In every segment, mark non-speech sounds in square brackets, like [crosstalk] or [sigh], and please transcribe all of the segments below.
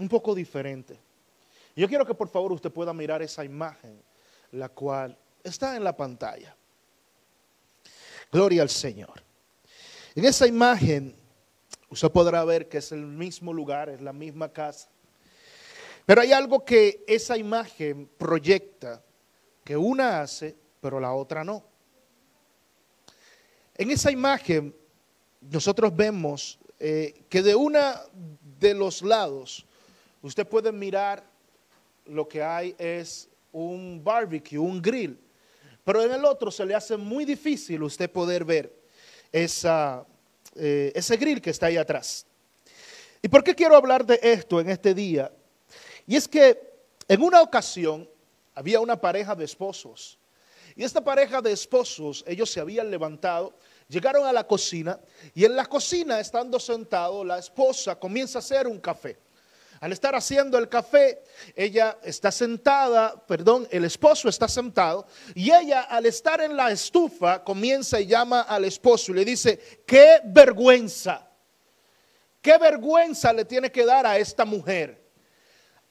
un poco diferente. Yo quiero que por favor usted pueda mirar esa imagen, la cual está en la pantalla. Gloria al Señor. En esa imagen usted podrá ver que es el mismo lugar, es la misma casa. Pero hay algo que esa imagen proyecta, que una hace, pero la otra no. En esa imagen nosotros vemos eh, que de una de los lados usted puede mirar lo que hay es un barbecue, un grill, pero en el otro se le hace muy difícil usted poder ver esa, eh, ese grill que está ahí atrás. ¿Y por qué quiero hablar de esto en este día? Y es que en una ocasión había una pareja de esposos. Y esta pareja de esposos, ellos se habían levantado, llegaron a la cocina y en la cocina, estando sentado, la esposa comienza a hacer un café. Al estar haciendo el café, ella está sentada, perdón, el esposo está sentado y ella al estar en la estufa comienza y llama al esposo y le dice, qué vergüenza, qué vergüenza le tiene que dar a esta mujer.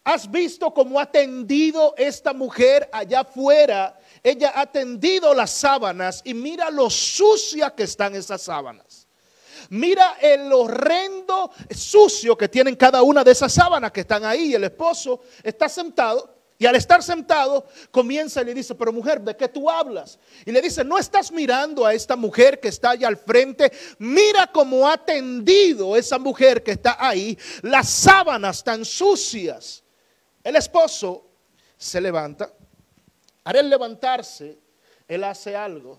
¿Has visto cómo ha tendido esta mujer allá afuera? Ella ha tendido las sábanas y mira lo sucia que están esas sábanas. Mira el horrendo sucio que tienen cada una de esas sábanas que están ahí. El esposo está sentado y al estar sentado comienza y le dice, pero mujer, ¿de qué tú hablas? Y le dice, no estás mirando a esta mujer que está allá al frente. Mira cómo ha tendido esa mujer que está ahí las sábanas tan sucias. El esposo se levanta. Al levantarse, él hace algo.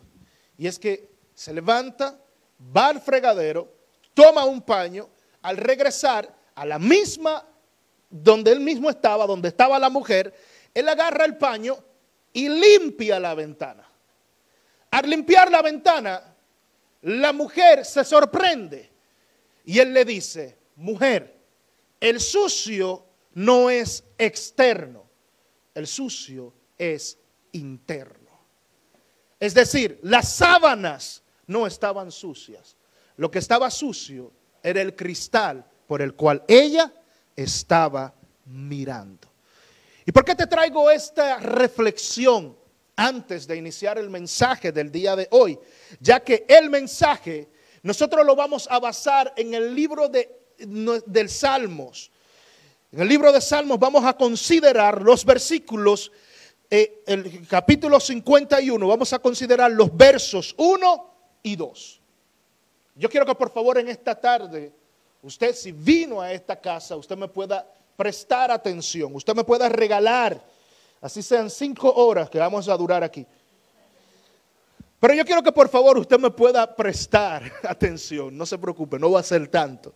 Y es que se levanta va al fregadero, toma un paño, al regresar a la misma donde él mismo estaba, donde estaba la mujer, él agarra el paño y limpia la ventana. Al limpiar la ventana, la mujer se sorprende y él le dice, mujer, el sucio no es externo, el sucio es interno. Es decir, las sábanas no estaban sucias. Lo que estaba sucio era el cristal por el cual ella estaba mirando. ¿Y por qué te traigo esta reflexión antes de iniciar el mensaje del día de hoy? Ya que el mensaje nosotros lo vamos a basar en el libro de, del Salmos. En el libro de Salmos vamos a considerar los versículos, eh, el capítulo 51, vamos a considerar los versos 1 y dos. Yo quiero que por favor en esta tarde, usted si vino a esta casa, usted me pueda prestar atención, usted me pueda regalar, así sean cinco horas que vamos a durar aquí. Pero yo quiero que por favor usted me pueda prestar [laughs] atención, no se preocupe, no va a ser tanto.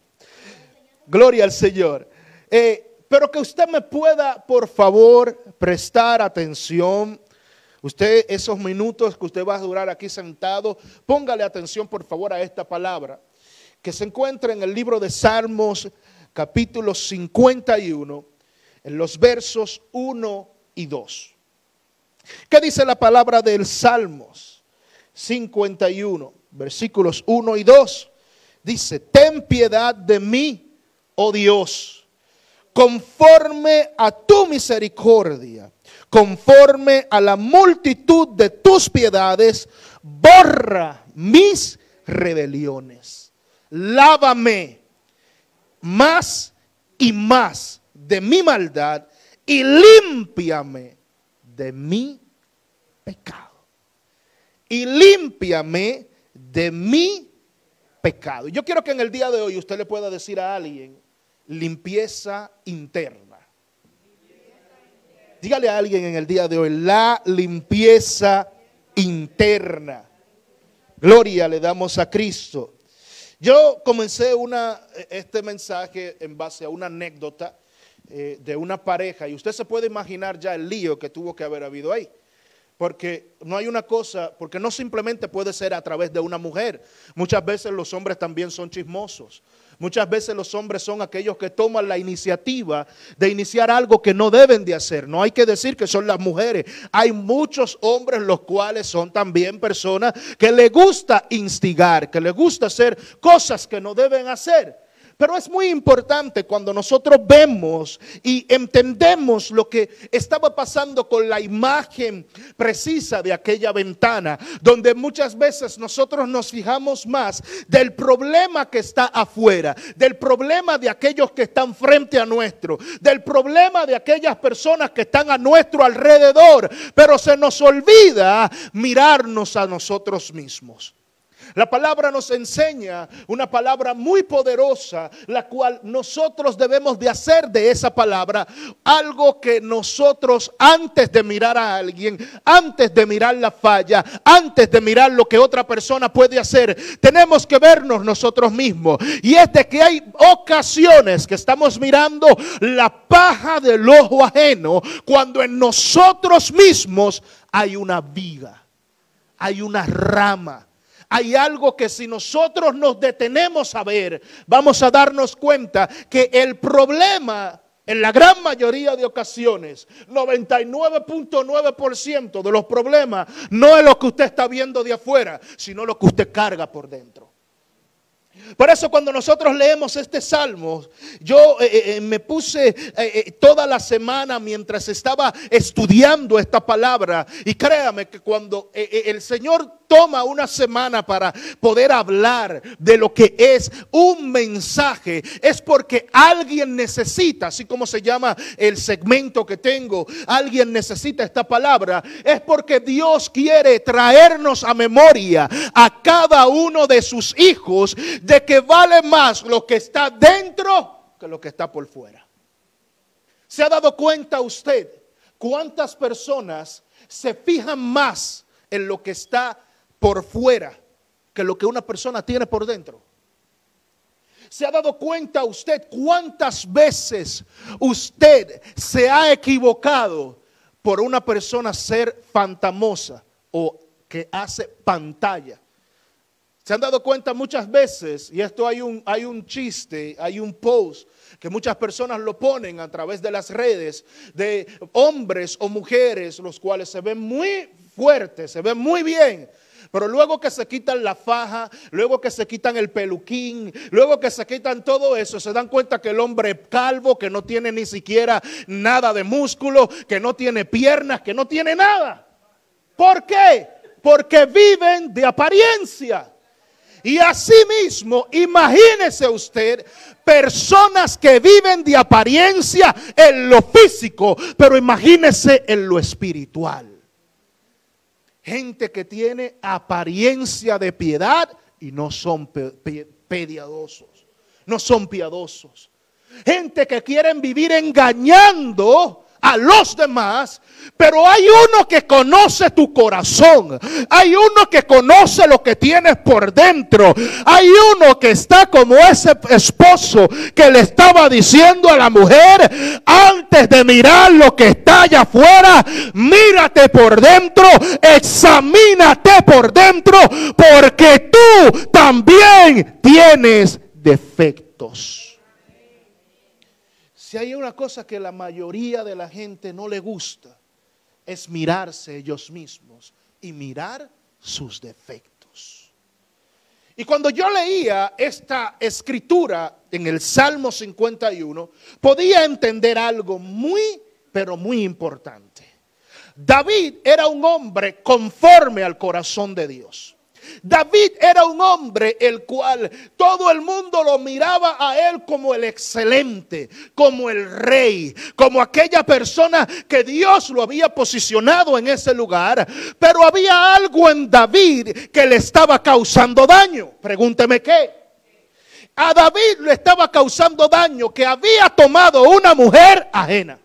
Gloria al Señor. Eh, pero que usted me pueda, por favor, prestar atención Usted, esos minutos que usted va a durar aquí sentado, póngale atención por favor a esta palabra que se encuentra en el libro de Salmos capítulo 51, en los versos 1 y 2. ¿Qué dice la palabra del Salmos 51, versículos 1 y 2? Dice, ten piedad de mí, oh Dios, conforme a tu misericordia conforme a la multitud de tus piedades, borra mis rebeliones. Lávame más y más de mi maldad y límpiame de mi pecado. Y límpiame de mi pecado. Yo quiero que en el día de hoy usted le pueda decir a alguien limpieza interna. Dígale a alguien en el día de hoy, la limpieza interna. Gloria le damos a Cristo. Yo comencé este mensaje en base a una anécdota eh, de una pareja y usted se puede imaginar ya el lío que tuvo que haber habido ahí. Porque no hay una cosa, porque no simplemente puede ser a través de una mujer. Muchas veces los hombres también son chismosos. Muchas veces los hombres son aquellos que toman la iniciativa de iniciar algo que no deben de hacer. No hay que decir que son las mujeres. Hay muchos hombres los cuales son también personas que les gusta instigar, que les gusta hacer cosas que no deben hacer. Pero es muy importante cuando nosotros vemos y entendemos lo que estaba pasando con la imagen precisa de aquella ventana, donde muchas veces nosotros nos fijamos más del problema que está afuera, del problema de aquellos que están frente a nuestro, del problema de aquellas personas que están a nuestro alrededor, pero se nos olvida mirarnos a nosotros mismos. La palabra nos enseña una palabra muy poderosa, la cual nosotros debemos de hacer de esa palabra algo que nosotros antes de mirar a alguien, antes de mirar la falla, antes de mirar lo que otra persona puede hacer, tenemos que vernos nosotros mismos. Y es de que hay ocasiones que estamos mirando la paja del ojo ajeno cuando en nosotros mismos hay una viga, hay una rama hay algo que si nosotros nos detenemos a ver, vamos a darnos cuenta que el problema en la gran mayoría de ocasiones, 99.9% de los problemas no es lo que usted está viendo de afuera, sino lo que usted carga por dentro. Por eso cuando nosotros leemos este salmo, yo eh, eh, eh, me puse toda la semana mientras estaba estudiando esta palabra y créame que cuando el Señor toma una semana para poder hablar de lo que es un mensaje, es porque alguien necesita, así como se llama el segmento que tengo, alguien necesita esta palabra, es porque Dios quiere traernos a memoria a cada uno de sus hijos de que vale más lo que está dentro que lo que está por fuera. ¿Se ha dado cuenta usted cuántas personas se fijan más en lo que está por fuera que lo que una persona tiene por dentro. ¿Se ha dado cuenta usted cuántas veces usted se ha equivocado por una persona ser fantamosa o que hace pantalla? Se han dado cuenta muchas veces, y esto hay un, hay un chiste, hay un post que muchas personas lo ponen a través de las redes, de hombres o mujeres, los cuales se ven muy fuertes, se ven muy bien, pero luego que se quitan la faja, luego que se quitan el peluquín, luego que se quitan todo eso, se dan cuenta que el hombre calvo, que no tiene ni siquiera nada de músculo, que no tiene piernas, que no tiene nada. ¿Por qué? Porque viven de apariencia. Y asimismo, imagínese usted personas que viven de apariencia en lo físico, pero imagínese en lo espiritual. Gente que tiene apariencia de piedad y no son piadosos. No son piadosos. Gente que quieren vivir engañando a los demás, pero hay uno que conoce tu corazón, hay uno que conoce lo que tienes por dentro, hay uno que está como ese esposo que le estaba diciendo a la mujer, antes de mirar lo que está allá afuera, mírate por dentro, examínate por dentro, porque tú también tienes defectos. Si hay una cosa que la mayoría de la gente no le gusta, es mirarse ellos mismos y mirar sus defectos. Y cuando yo leía esta escritura en el Salmo 51, podía entender algo muy, pero muy importante. David era un hombre conforme al corazón de Dios. David era un hombre el cual todo el mundo lo miraba a él como el excelente, como el rey, como aquella persona que Dios lo había posicionado en ese lugar. Pero había algo en David que le estaba causando daño. Pregúnteme qué. A David le estaba causando daño que había tomado una mujer ajena.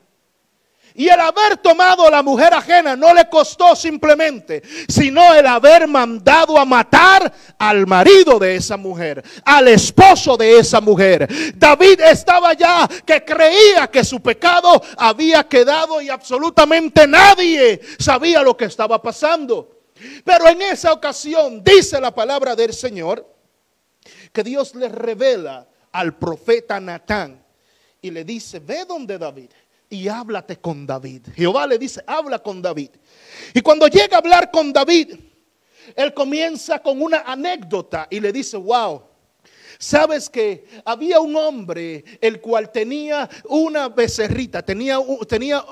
Y el haber tomado a la mujer ajena no le costó simplemente, sino el haber mandado a matar al marido de esa mujer, al esposo de esa mujer. David estaba ya que creía que su pecado había quedado y absolutamente nadie sabía lo que estaba pasando. Pero en esa ocasión dice la palabra del Señor que Dios le revela al profeta Natán y le dice, ve donde David y háblate con David. Jehová le dice, habla con David. Y cuando llega a hablar con David, él comienza con una anécdota y le dice, wow, Sabes que había un hombre el cual tenía una becerrita, tenía, tenía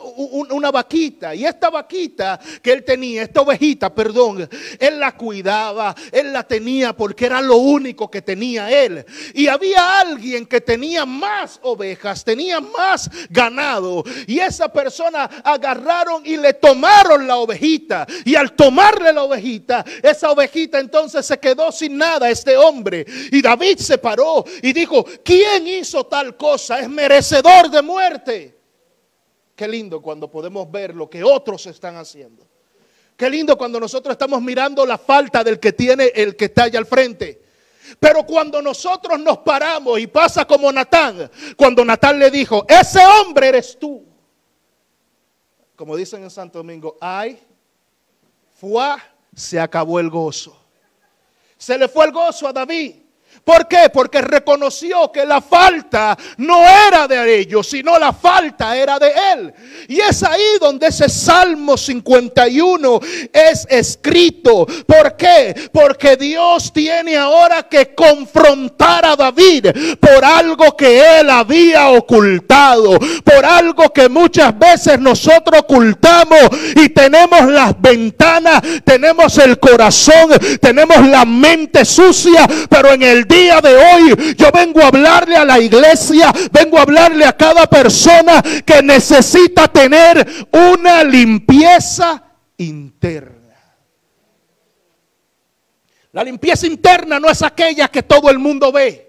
una vaquita y esta vaquita que él tenía, esta ovejita, perdón, él la cuidaba, él la tenía porque era lo único que tenía él. Y había alguien que tenía más ovejas, tenía más ganado y esa persona agarraron y le tomaron la ovejita y al tomarle la ovejita, esa ovejita entonces se quedó sin nada este hombre y David se paró y dijo, ¿quién hizo tal cosa? Es merecedor de muerte. Qué lindo cuando podemos ver lo que otros están haciendo. Qué lindo cuando nosotros estamos mirando la falta del que tiene el que está allá al frente. Pero cuando nosotros nos paramos y pasa como Natán, cuando Natán le dijo, ese hombre eres tú. Como dicen en Santo Domingo, ay, fue, se acabó el gozo. Se le fue el gozo a David. ¿Por qué? Porque reconoció que la falta no era de ellos, sino la falta era de él. Y es ahí donde ese Salmo 51 es escrito. ¿Por qué? Porque Dios tiene ahora que confrontar a David por algo que él había ocultado, por algo que muchas veces nosotros ocultamos y tenemos las ventanas, tenemos el corazón, tenemos la mente sucia, pero en el día día de hoy yo vengo a hablarle a la iglesia, vengo a hablarle a cada persona que necesita tener una limpieza interna. La limpieza interna no es aquella que todo el mundo ve.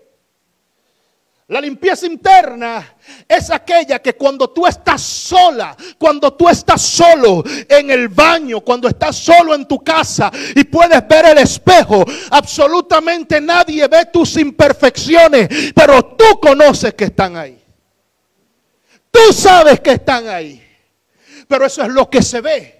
La limpieza interna es aquella que cuando tú estás sola, cuando tú estás solo en el baño, cuando estás solo en tu casa y puedes ver el espejo, absolutamente nadie ve tus imperfecciones, pero tú conoces que están ahí. Tú sabes que están ahí. Pero eso es lo que se ve.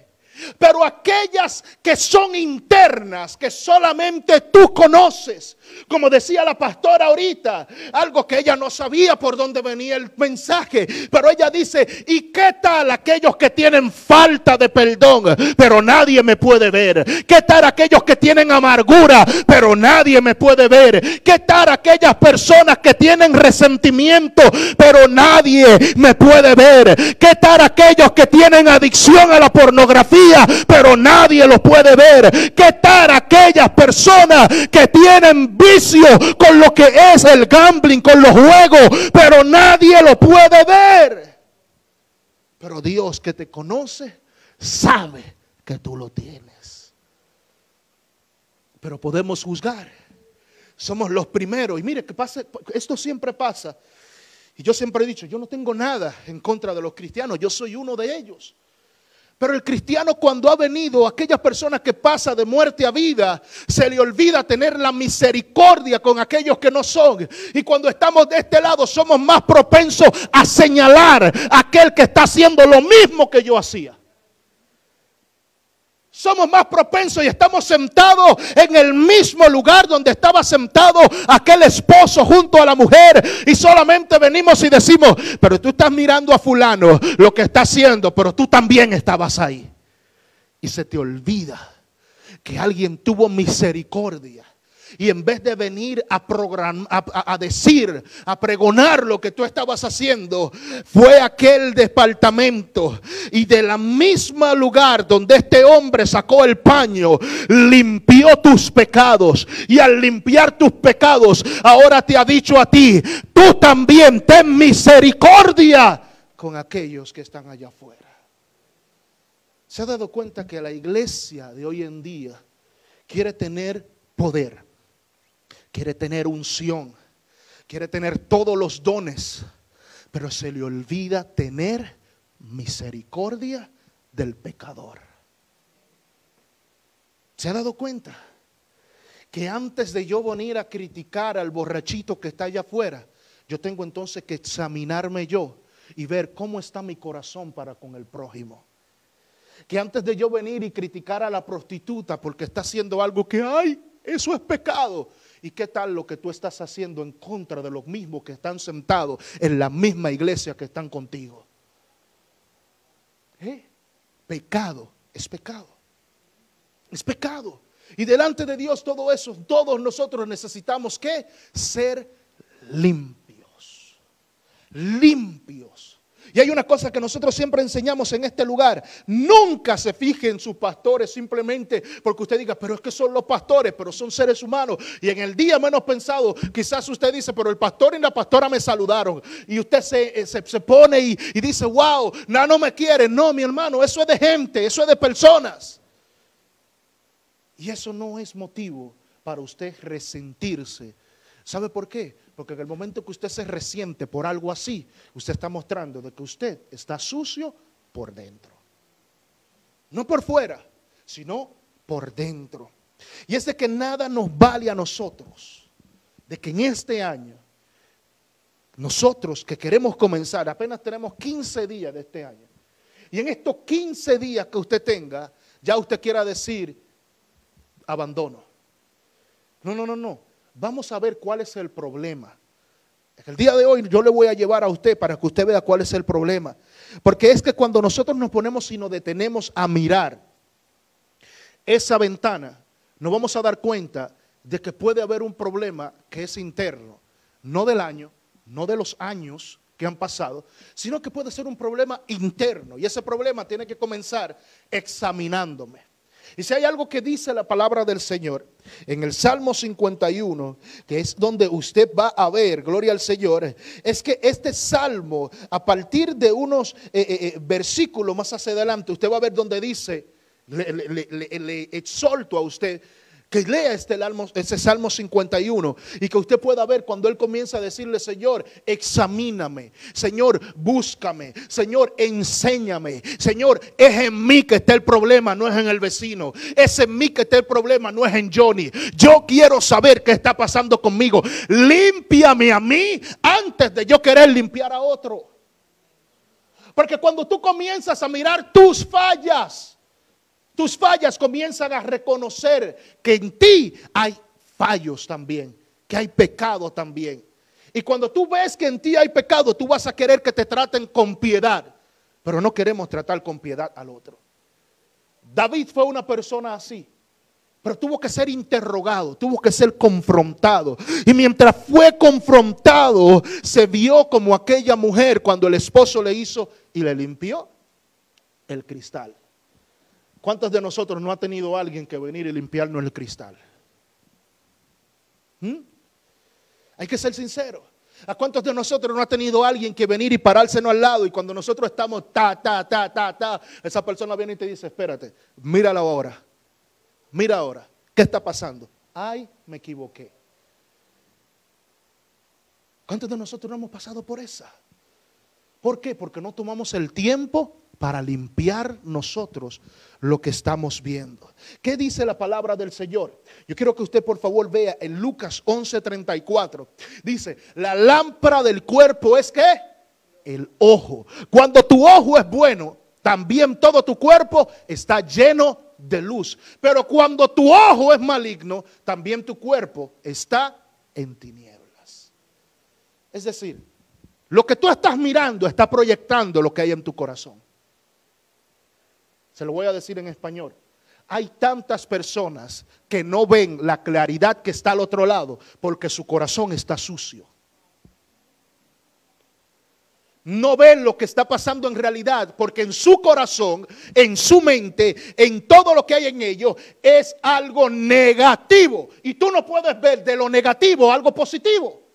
Pero aquellas que son internas, que solamente tú conoces, como decía la pastora ahorita, algo que ella no sabía por dónde venía el mensaje, pero ella dice, ¿y qué tal aquellos que tienen falta de perdón, pero nadie me puede ver? ¿Qué tal aquellos que tienen amargura, pero nadie me puede ver? ¿Qué tal aquellas personas que tienen resentimiento, pero nadie me puede ver? ¿Qué tal aquellos que tienen adicción a la pornografía, pero nadie lo puede ver? ¿Qué tal aquellas personas que tienen vicio con lo que es el gambling, con los juegos, pero nadie lo puede ver. Pero Dios que te conoce sabe que tú lo tienes. Pero podemos juzgar. Somos los primeros. Y mire que pasa, esto siempre pasa. Y yo siempre he dicho, yo no tengo nada en contra de los cristianos, yo soy uno de ellos. Pero el cristiano cuando ha venido, aquellas personas que pasa de muerte a vida, se le olvida tener la misericordia con aquellos que no son. Y cuando estamos de este lado somos más propensos a señalar a aquel que está haciendo lo mismo que yo hacía somos más propensos y estamos sentados en el mismo lugar donde estaba sentado aquel esposo junto a la mujer y solamente venimos y decimos, pero tú estás mirando a fulano lo que está haciendo, pero tú también estabas ahí. Y se te olvida que alguien tuvo misericordia y en vez de venir a, a, decir, a pregonar lo que tú estabas haciendo, fue aquel departamento. Y de la misma lugar donde este hombre sacó el paño, limpió tus pecados. Y al limpiar tus pecados, ahora te ha dicho a ti, tú también ten misericordia con aquellos que están allá afuera. ¿Se ha dado cuenta que la iglesia de hoy en día quiere tener poder? Quiere tener unción, quiere tener todos los dones, pero se le olvida tener misericordia del pecador. ¿Se ha dado cuenta? Que antes de yo venir a criticar al borrachito que está allá afuera, yo tengo entonces que examinarme yo y ver cómo está mi corazón para con el prójimo. Que antes de yo venir y criticar a la prostituta porque está haciendo algo que, ay, eso es pecado, ¿Y qué tal lo que tú estás haciendo en contra de los mismos que están sentados en la misma iglesia que están contigo? ¿Eh? Pecado es pecado. Es pecado. Y delante de Dios todo eso, todos nosotros necesitamos que ser limpios. Limpios. Y hay una cosa que nosotros siempre enseñamos en este lugar. Nunca se fije en sus pastores simplemente porque usted diga, pero es que son los pastores, pero son seres humanos. Y en el día menos pensado, quizás usted dice, pero el pastor y la pastora me saludaron. Y usted se, eh, pone y, y, dice, wow, no, no me quiere. No, mi hermano, eso es de gente, eso es de personas. Y eso no es motivo para usted resentirse. ¿Sabe por qué? Porque en el momento que usted se resiente por algo así, usted está mostrando de que usted está sucio por dentro. No por fuera, sino por dentro. Y es de que nada nos vale a nosotros, de que en este año, nosotros que queremos comenzar, apenas tenemos 15 días de este año, y en estos 15 días que usted tenga, ya usted quiera decir, abandono. No, no, no, no. Vamos a ver cuál es el problema. El día de hoy yo le voy a llevar a usted para que usted vea cuál es el problema. Porque es que cuando nosotros nos ponemos y nos detenemos a mirar esa ventana, nos vamos a dar cuenta de que puede haber un problema que es interno, no del año, no de los años que han pasado, sino que puede ser un problema interno. Y ese problema tiene que comenzar examinándome. Y si hay algo que dice la palabra del Señor en el Salmo 51, que es donde usted va a ver, gloria al Señor, es que este salmo, a partir de unos eh, eh, eh, versículos más hacia adelante, usted va a ver donde dice, le exhorto a usted que lea este, este Salmo 51 y que usted pueda ver cuando él comienza a decirle, Señor, examíname, Señor, búscame, Señor, enséñame, Señor, es en mí que está el problema, no es en el vecino, es en mí que está el problema, no es en Johnny. Yo quiero saber qué está pasando conmigo. Límpiame a mí antes de yo querer limpiar a otro. Porque cuando tú comienzas a mirar tus fallas, tus fallas comienzan a reconocer que en ti hay fallos también, que hay pecado también. Y cuando tú ves que en ti hay pecado, tú vas a querer que te traten con piedad, pero no queremos tratar con piedad al otro. David fue una persona así, pero tuvo que ser interrogado, tuvo que ser confrontado. Y mientras fue confrontado, se vio como aquella mujer cuando el esposo le hizo y le limpió el cristal. ¿Cuántos de nosotros no ha tenido alguien que venir y limpiarnos el cristal? ¿Mm? Hay que ser sincero. ¿A cuántos de nosotros no ha tenido alguien que venir y parársenos al lado y cuando nosotros estamos ta, ta, ta, ta, ta, esa persona viene y te dice, espérate, míralo ahora, mira ahora, ¿qué está pasando? Ay, me equivoqué. ¿Cuántos de nosotros no hemos pasado por esa? ¿Por qué? Porque no tomamos el tiempo para limpiar nosotros lo que estamos viendo. ¿Qué dice la palabra del Señor? Yo quiero que usted por favor vea en Lucas 11:34. Dice, la lámpara del cuerpo es que el ojo. Cuando tu ojo es bueno, también todo tu cuerpo está lleno de luz. Pero cuando tu ojo es maligno, también tu cuerpo está en tinieblas. Es decir, lo que tú estás mirando está proyectando lo que hay en tu corazón. Se lo voy a decir en español. Hay tantas personas que no ven la claridad que está al otro lado porque su corazón está sucio. No ven lo que está pasando en realidad porque en su corazón, en su mente, en todo lo que hay en ellos es algo negativo. Y tú no puedes ver de lo negativo algo positivo.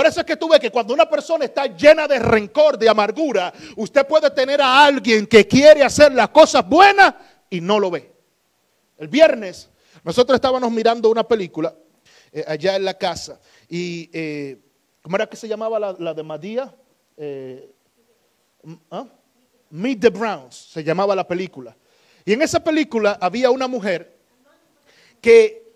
Por eso es que tú ves que cuando una persona está llena de rencor, de amargura, usted puede tener a alguien que quiere hacer las cosas buenas y no lo ve. El viernes nosotros estábamos mirando una película eh, allá en la casa y eh, ¿cómo era que se llamaba la, de Madía? Eh, ¿ah? Meet the Browns se llamaba la película. Y en esa película había una mujer que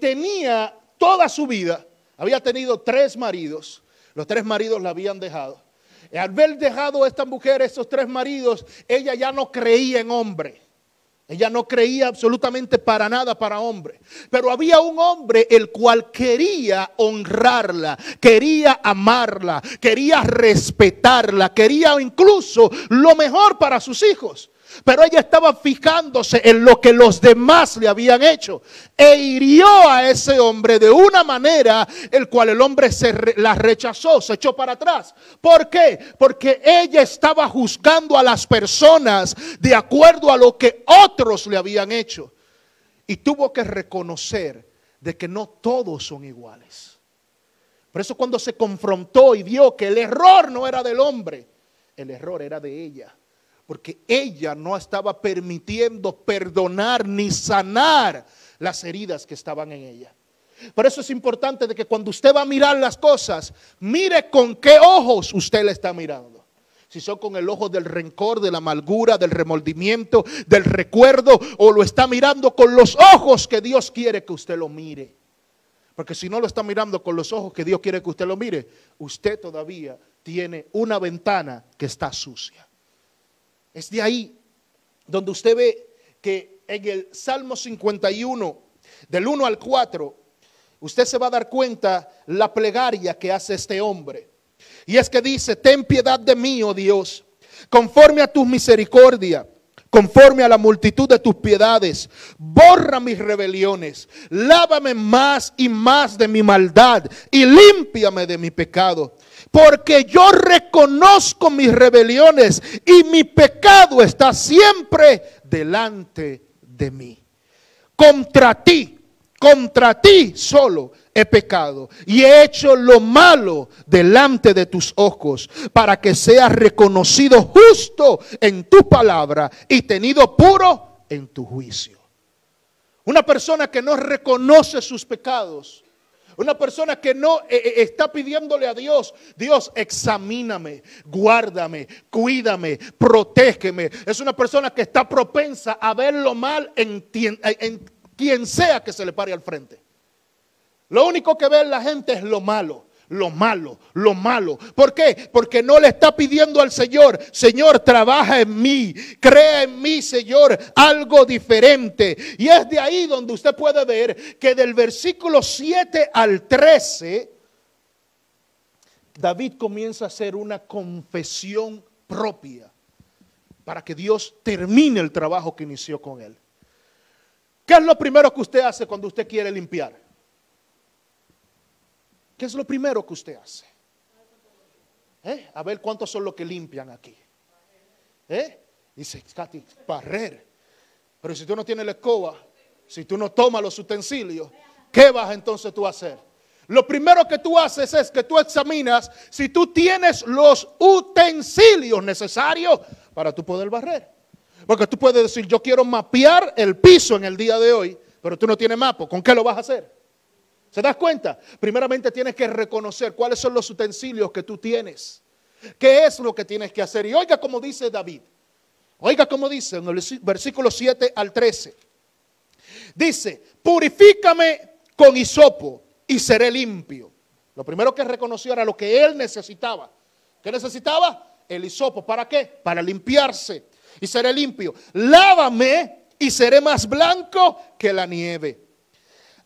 tenía toda su vida había tenido tres maridos. Los tres maridos la habían dejado. Y al haber dejado a esta mujer, esos tres maridos, ella ya no creía en hombre. Ella no creía absolutamente para nada para hombre. Pero había un hombre el cual quería honrarla, quería amarla, quería respetarla, quería incluso lo mejor para sus hijos. Pero ella estaba fijándose en lo que los demás le habían hecho e hirió a ese hombre de una manera el cual el hombre se la rechazó, se echó para atrás. ¿Por qué? Porque ella estaba juzgando a las personas de acuerdo a lo que otros le habían hecho y tuvo que reconocer de que no todos son iguales. Por eso cuando se confrontó y vio que el error no era del hombre, el error era de ella porque ella no estaba permitiendo perdonar ni sanar las heridas que estaban en ella. Por eso es importante de que cuando usted va a mirar las cosas, mire con qué ojos usted le está mirando. Si son con el ojo del rencor, de la amargura, del remordimiento, del recuerdo, o lo está mirando con los ojos que Dios quiere que usted lo mire. Porque si no lo está mirando con los ojos que Dios quiere que usted lo mire, usted todavía tiene una ventana que está sucia. Es de ahí donde usted ve que en el Salmo 51, del 1 al 4, usted se va a dar cuenta la plegaria que hace este hombre. Y es que dice, ten piedad de mí, oh Dios, conforme a tu misericordia, conforme a la multitud de tus piedades, borra mis rebeliones, lávame más y más de mi maldad y límpiame de mi pecado. Porque yo reconozco mis rebeliones y mi pecado está siempre delante de mí. Contra ti, contra ti solo he pecado y he hecho lo malo delante de tus ojos para que seas reconocido justo en tu palabra y tenido puro en tu juicio. Una persona que no reconoce sus pecados una persona que no eh, eh, está pidiéndole a Dios, Dios, examíname, guárdame, cuídame, protégeme. Es una persona que está propensa a ver lo mal en, en quien sea que se le pare al frente. Lo único que ve la gente es lo malo lo malo, lo malo. ¿Por qué? Porque no le está pidiendo al Señor, Señor, trabaja en mí, crea en mí, Señor, algo diferente. Y es de ahí donde usted puede ver que del versículo 7 al 13, David comienza a hacer una confesión propia para que Dios termine el trabajo que inició con él. ¿Qué es lo primero que usted hace cuando usted quiere limpiar? ¿Qué es lo primero que usted hace? ¿Eh? A ver cuántos son los que limpian aquí. ¿Eh? Dice, Katy, barrer. Pero si tú no tienes la escoba, si tú no tomas los utensilios, ¿qué vas entonces tú a hacer? Lo primero que tú haces es que tú examinas si tú tienes los utensilios necesarios para tú poder barrer. Porque tú puedes decir, yo quiero mapear el piso en el día de hoy, pero tú no tienes mapa. ¿Con qué lo vas a hacer? ¿Se das cuenta? Primeramente tienes que reconocer cuáles son los utensilios que tú tienes. ¿Qué es lo que tienes que hacer? Y oiga como dice David. Oiga como dice en el versículo 7 al 13. Dice, purifícame con hisopo y seré limpio. Lo primero que reconoció era lo que él necesitaba. ¿Qué necesitaba? El hisopo. ¿Para qué? Para limpiarse y seré limpio. Lávame y seré más blanco que la nieve.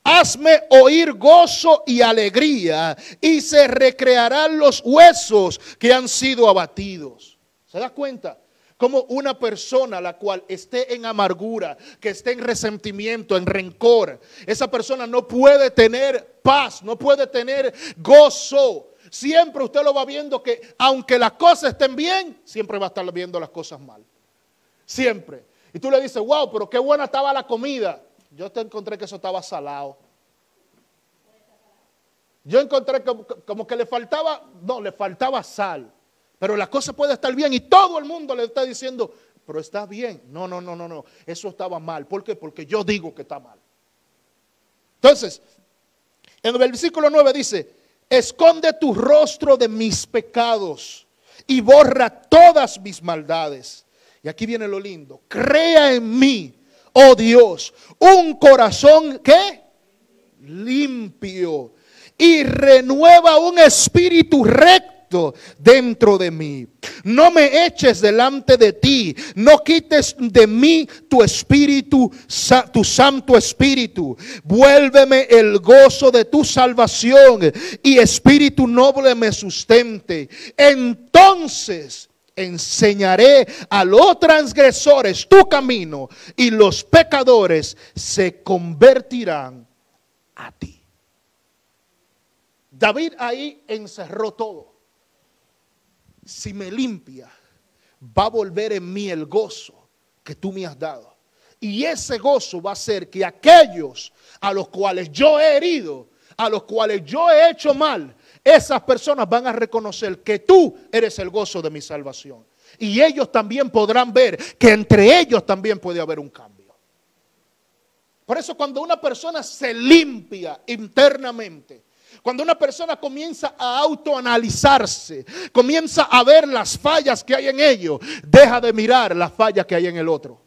Hazme oír gozo y alegría y se recrearán los huesos que han sido abatidos. ¿Se da cuenta? Como una persona la cual esté en amargura, que esté en resentimiento, en rencor, esa persona no puede tener paz, no puede tener gozo. Siempre usted lo va viendo que aunque las cosas estén bien, siempre va a estar viendo las cosas mal. Siempre. Y tú le dices, wow, pero qué buena estaba la comida. Yo te encontré que eso estaba salado. Yo encontré como, que le faltaba, no, le faltaba sal. Pero la cosa puede estar bien y todo el mundo le está diciendo, pero está bien. No, no, no, no, no. Eso estaba mal. ¿Por qué? Porque yo digo que está mal. Entonces, en el versículo 9 dice, esconde tu rostro de mis pecados y borra todas mis maldades. Y aquí viene lo lindo. Crea en mí oh Dios, un corazón que limpio y renueva un espíritu recto dentro de mí. No me eches delante de ti, no quites de mí tu espíritu, tu santo espíritu. Vuélveme el gozo de tu salvación y espíritu noble me sustente. Entonces enseñaré a los transgresores tu camino y los pecadores se convertirán a ti. David ahí encerró todo. Si me limpia, va a volver en mí el gozo que tú me has dado. Y ese gozo va a ser que aquellos a los cuales yo he herido, a los cuales yo he hecho mal, esas personas van a reconocer que tú eres el gozo de mi salvación. Y ellos también podrán ver que entre ellos también puede haber un cambio. Por eso cuando una persona se limpia internamente, cuando una persona comienza a autoanalizarse, comienza a ver las fallas que hay en ellos, deja de mirar las fallas que hay en el otro.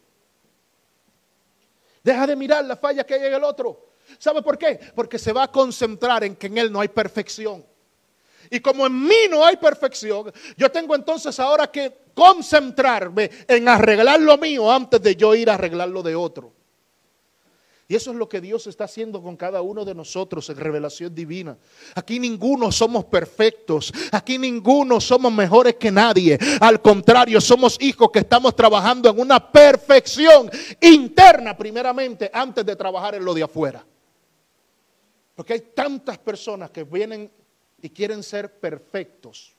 Deja de mirar las fallas que hay en el otro. ¿Sabe por qué? Porque se va a concentrar en que en él no hay perfección. Y como en mí no hay perfección, yo tengo entonces ahora que concentrarme en arreglar lo mío antes de yo ir a arreglar lo de otro. Y eso es lo que Dios está haciendo con cada uno de nosotros en revelación divina. Aquí ninguno somos perfectos. Aquí ninguno somos mejores que nadie. Al contrario, somos hijos que estamos trabajando en una perfección interna primeramente antes de trabajar en lo de afuera. Porque hay tantas personas que vienen y quieren ser perfectos.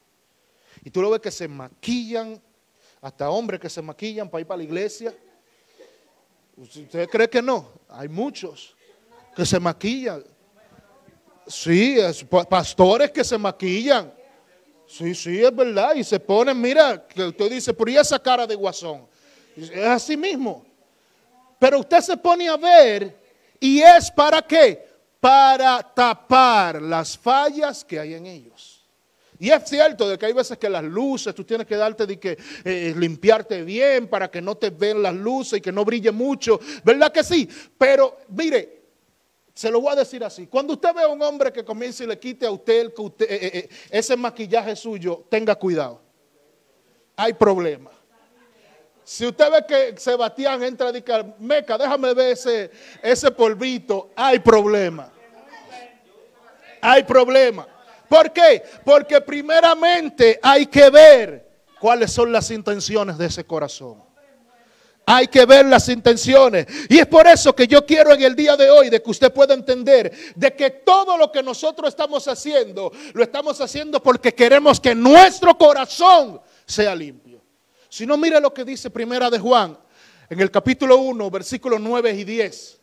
Y tú lo ves que se maquillan, hasta hombres que se maquillan para ir para la iglesia. ¿Usted cree que no? Hay muchos que se maquillan. Sí, pastores que se maquillan. Sí, sí, es verdad. Y se ponen, mira, que usted dice, por esa cara de guasón. Es así mismo. Pero usted se pone a ver y es para qué? Para tapar las fallas que hay en ellos. Y es cierto de que hay veces que las luces, tú tienes que darte de que eh, limpiarte bien para que no te vean las luces y que no brille mucho, ¿verdad que sí? Pero mire, se lo voy a decir así, cuando usted ve a un hombre que comienza y le quite a usted, eh, eh, ese maquillaje suyo, tenga cuidado. Hay problema. Si usted ve que Sebastián entra y dice, Meca, déjame ver ese, ese polvito, hay problema. Hay problema. ¿Por qué? Porque primeramente hay que ver cuáles son las intenciones de ese corazón. Hay que ver las intenciones. Y es por eso que yo quiero en el día de hoy de que usted pueda entender de que todo lo que nosotros estamos haciendo, lo estamos haciendo porque queremos que nuestro corazón sea limpio. Si no, mire lo que dice Primera de Juan, en el capítulo 1, versículos 9 y 10.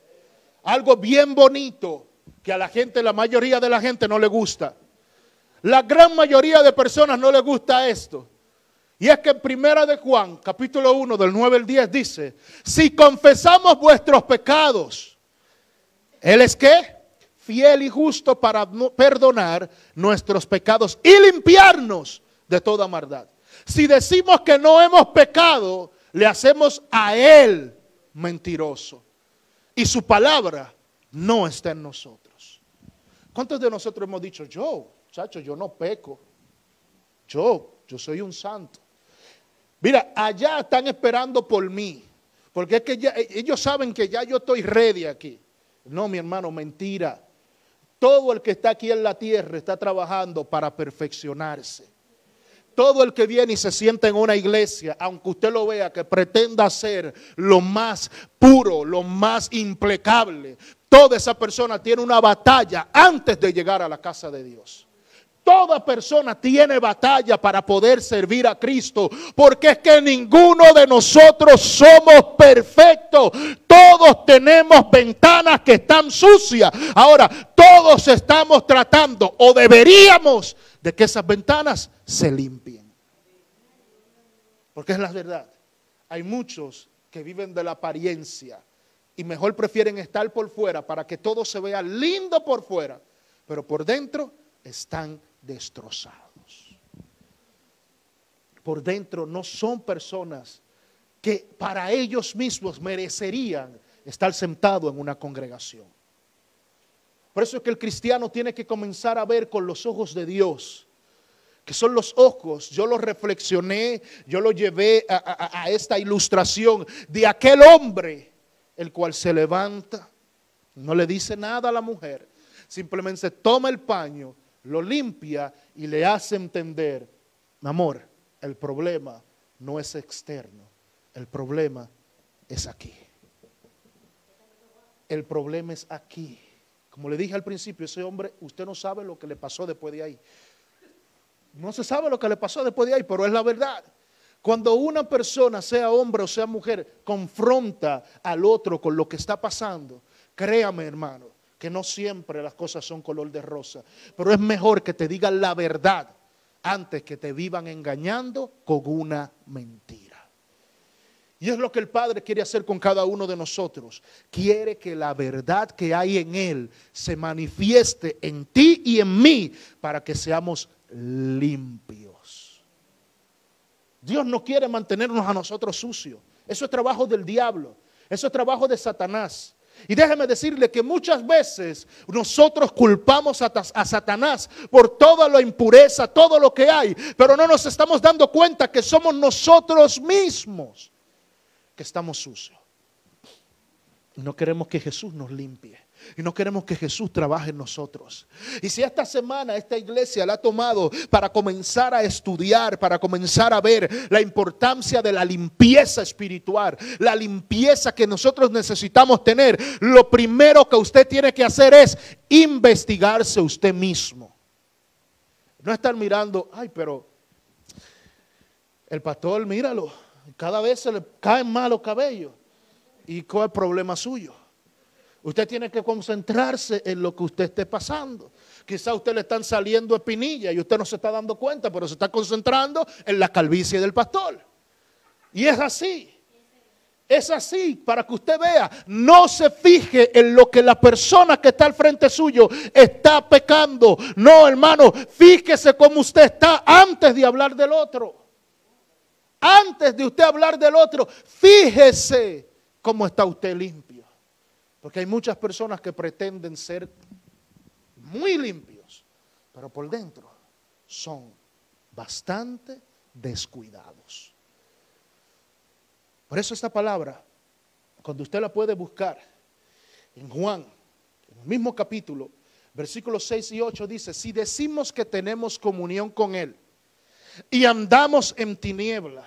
Algo bien bonito que a la gente, la mayoría de la gente no le gusta. La gran mayoría de personas no le gusta esto. Y es que en Primera de Juan, capítulo 1, del 9 al 10, dice, si confesamos vuestros pecados, Él es qué? Fiel y justo para perdonar nuestros pecados y limpiarnos de toda maldad. Si decimos que no hemos pecado, le hacemos a Él mentiroso. Y su palabra no está en nosotros. ¿Cuántos de nosotros hemos dicho, yo, chacho, yo no peco? Yo, yo soy un santo. Mira, allá están esperando por mí. Porque es que ya, ellos saben que ya yo estoy ready aquí. No, mi hermano, mentira. Todo el que está aquí en la tierra está trabajando para perfeccionarse. Todo el que viene y se sienta en una iglesia, aunque usted lo vea que pretenda ser lo más puro, lo más impecable, toda esa persona tiene una batalla antes de llegar a la casa de Dios. Toda persona tiene batalla para poder servir a Cristo, porque es que ninguno de nosotros somos perfectos. Todos tenemos ventanas que están sucias. Ahora, todos estamos tratando o deberíamos de que esas ventanas se limpien. Porque es la verdad. Hay muchos que viven de la apariencia y mejor prefieren estar por fuera para que todo se vea lindo por fuera, pero por dentro están destrozados. Por dentro no son personas que para ellos mismos merecerían estar sentados en una congregación. Por eso es que el cristiano tiene que comenzar a ver con los ojos de Dios, que son los ojos, yo lo reflexioné, yo lo llevé a, esta ilustración de aquel hombre, el cual se levanta, no le dice nada a la mujer, simplemente toma el paño, lo limpia y le hace entender, mi amor, el problema no es externo. El problema es aquí. El problema es aquí. Como le dije al principio, ese hombre, usted no sabe lo que le pasó después de ahí. No se sabe lo que le pasó después de ahí, pero es la verdad. Cuando una persona, sea hombre o sea mujer, confronta al otro con lo que está pasando, créame hermano, que no siempre las cosas son color de rosa, pero es mejor que te digan la verdad antes que te vivan engañando con una mentira. Y es lo que el Padre quiere hacer con cada uno de nosotros. Quiere que la verdad que hay en Él se manifieste en ti y en mí para que seamos limpios. Dios no quiere mantenernos a nosotros sucios. Eso es trabajo del diablo. Eso es trabajo de Satanás. Y déjeme decirle que muchas veces nosotros culpamos a, a, Satanás por toda la impureza, todo lo que hay, pero no nos estamos dando cuenta que somos nosotros mismos que estamos sucios. No queremos que Jesús nos limpie. Y no queremos que Jesús trabaje en nosotros. Y si esta semana esta iglesia la ha tomado para comenzar a estudiar, para comenzar a ver la importancia de la limpieza espiritual, la limpieza que nosotros necesitamos tener, lo primero que usted tiene que hacer es investigarse usted mismo. No estar mirando, ay, pero el pastor, míralo, cada vez se le caen más los cabellos. ¿Y cuál el problema suyo? Usted tiene que concentrarse en lo que usted esté pasando. Quizá a usted le están saliendo espinillas y usted no se está dando cuenta, pero se está concentrando en la calvicie del pastor. Y es así. Es así para que usted vea. No se fije en lo que la persona que está al frente suyo está pecando. No, hermano, fíjese cómo usted está antes de hablar del otro. Antes de usted hablar del otro, fíjese cómo está usted limpio. Porque hay muchas personas que pretenden ser muy limpios, pero por dentro son bastante descuidados. Por eso esta palabra, cuando usted la puede buscar en Juan, en el mismo capítulo, versículos 6 y 8 dice, si decimos que tenemos comunión con Él y andamos en tiniebla,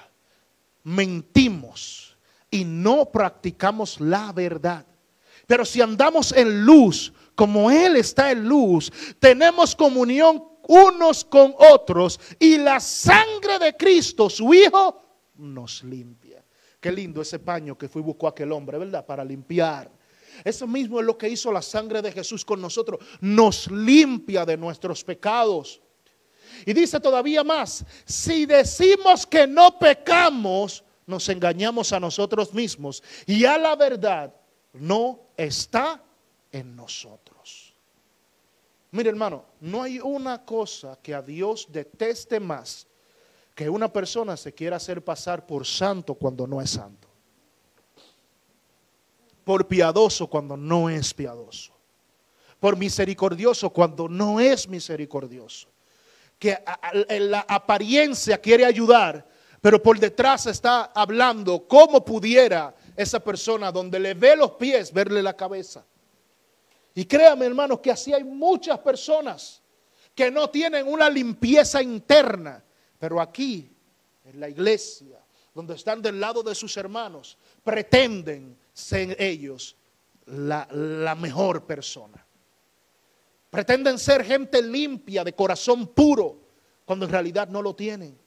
mentimos y no practicamos la verdad. Pero si andamos en luz, como Él está en luz, tenemos comunión unos con otros y la sangre de Cristo, su Hijo, nos limpia. Qué lindo ese paño que fue y buscó aquel hombre, ¿verdad? Para limpiar. Eso mismo es lo que hizo la sangre de Jesús con nosotros. Nos limpia de nuestros pecados. Y dice todavía más, si decimos que no pecamos, nos engañamos a nosotros mismos y a la verdad no está en nosotros. Mire hermano, no hay una cosa que a Dios deteste más que una persona se quiera hacer pasar por santo cuando no es santo. Por piadoso cuando no es piadoso. Por misericordioso cuando no es misericordioso. Que en la apariencia quiere ayudar, pero por detrás está hablando cómo pudiera esa persona, donde le ve los pies, verle la cabeza. Y créame, hermanos, que así hay muchas personas que no tienen una limpieza interna, pero aquí, en la iglesia, donde están del lado de sus hermanos, pretenden ser ellos la, la mejor persona. Pretenden ser gente limpia, de corazón puro, cuando en realidad no lo tienen.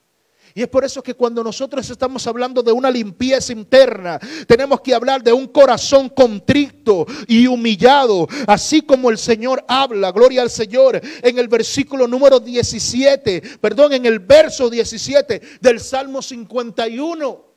Y es por eso que cuando nosotros estamos hablando de una limpieza interna, tenemos que hablar de un corazón contrito y humillado, así como el Señor habla, gloria al Señor, en el versículo número 17, perdón, en el verso 17 del Salmo 51.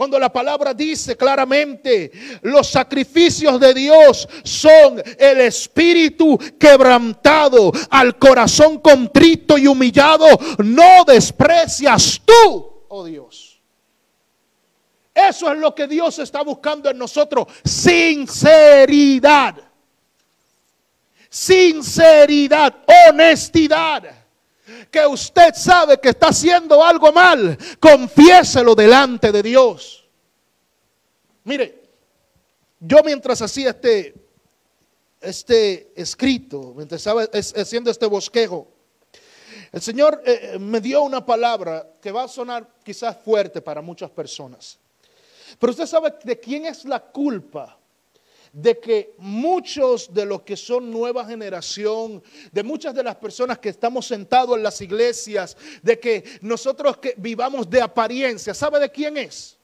Cuando la palabra dice claramente, los sacrificios de Dios son el espíritu quebrantado, al corazón contrito y humillado, no desprecias tú, oh Dios. Eso es lo que Dios está buscando en nosotros, sinceridad. Sinceridad, honestidad que usted sabe que está haciendo algo mal, confiéselo delante de Dios. Mire, yo mientras hacía este, este escrito, mientras estaba haciendo este bosquejo, El Señor eh, me dio una palabra que va a sonar quizás fuerte para muchas personas. Pero usted sabe de quién es la culpa de que muchos de los que son nueva generación, de muchas de las personas que estamos sentados en las iglesias, de que nosotros que vivamos de apariencia, ¿sabe de quién es?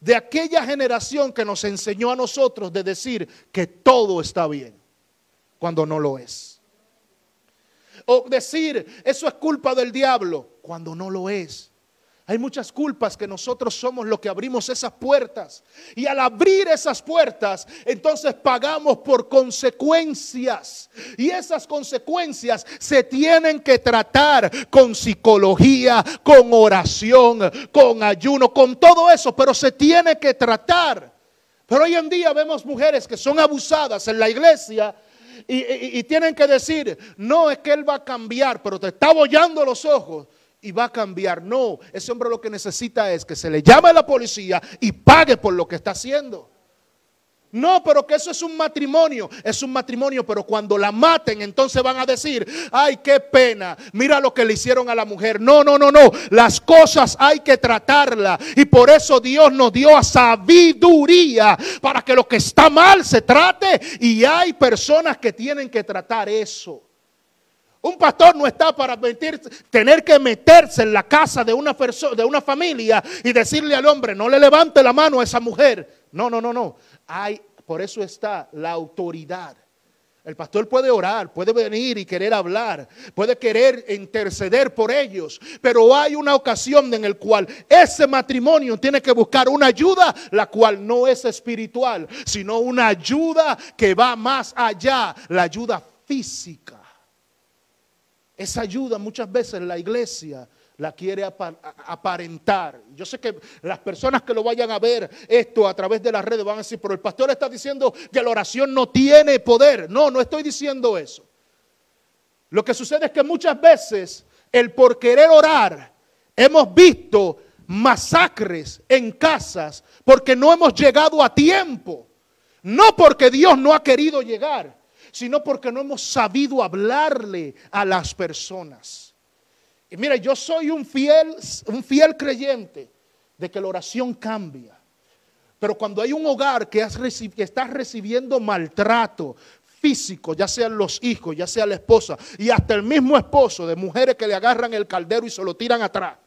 De aquella generación que nos enseñó a nosotros de decir que todo está bien, cuando no lo es. O decir, eso es culpa del diablo, cuando no lo es. Hay muchas culpas que nosotros somos los que abrimos esas puertas. Y al abrir esas puertas, entonces pagamos por consecuencias. Y esas consecuencias se tienen que tratar con psicología, con oración, con ayuno, con todo eso, pero se tiene que tratar. Pero hoy en día vemos mujeres que son abusadas en la iglesia y, tienen que decir, no es que él va a cambiar, pero te está bollando los ojos y va a cambiar. No, ese hombre lo que necesita es que se le llame a la policía y pague por lo que está haciendo. No, pero que eso es un matrimonio. Es un matrimonio, pero cuando la maten, entonces van a decir, ay, qué pena, mira lo que le hicieron a la mujer. No, no, no, no. Las cosas hay que tratarlas. Y por eso Dios nos dio a sabiduría para que lo que está mal se trate. Y hay personas que tienen que tratar eso. Un pastor no está para tener que meterse en la casa de una, de una familia y decirle al hombre, no le levante la mano a esa mujer. No, no, no, no. Hay, por eso está la autoridad. El pastor puede orar, puede venir y querer hablar, puede querer interceder por ellos, pero hay una ocasión en la cual ese matrimonio tiene que buscar una ayuda, la cual no es espiritual, sino una ayuda que va más allá, la ayuda física. Esa ayuda muchas veces la iglesia la quiere aparentar. Yo sé que las personas que lo vayan a ver esto a través de las redes van a decir, pero el pastor está diciendo que la oración no tiene poder. No, no estoy diciendo eso. Lo que sucede es que muchas veces el por querer orar hemos visto masacres en casas porque no hemos llegado a tiempo. No porque Dios no ha querido llegar, sino porque no hemos sabido hablarle a las personas. Y mira, yo soy un fiel, un fiel creyente de que la oración cambia. Pero cuando hay un hogar que, has que está recibiendo maltrato físico, ya sean los hijos, ya sea la esposa, y hasta el mismo esposo de mujeres que le agarran el caldero y se lo tiran atrás.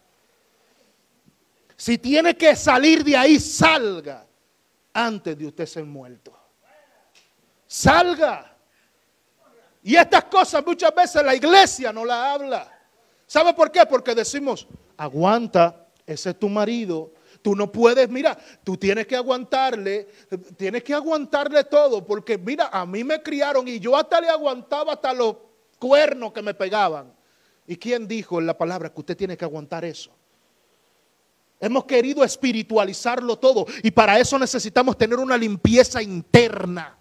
Si tiene que salir de ahí, salga antes de usted ser muerto. Salga. Y estas cosas muchas veces la iglesia no la habla. ¿Sabe por qué? Porque decimos, aguanta, ese es tu marido. Tú no puedes, mira, tú tienes que aguantarle, tienes que aguantarle todo, porque mira, a mí me criaron y yo hasta le aguantaba hasta los cuernos que me pegaban. ¿Y quién dijo en la palabra que usted tiene que aguantar eso? Hemos querido espiritualizarlo todo y para eso necesitamos tener una limpieza interna,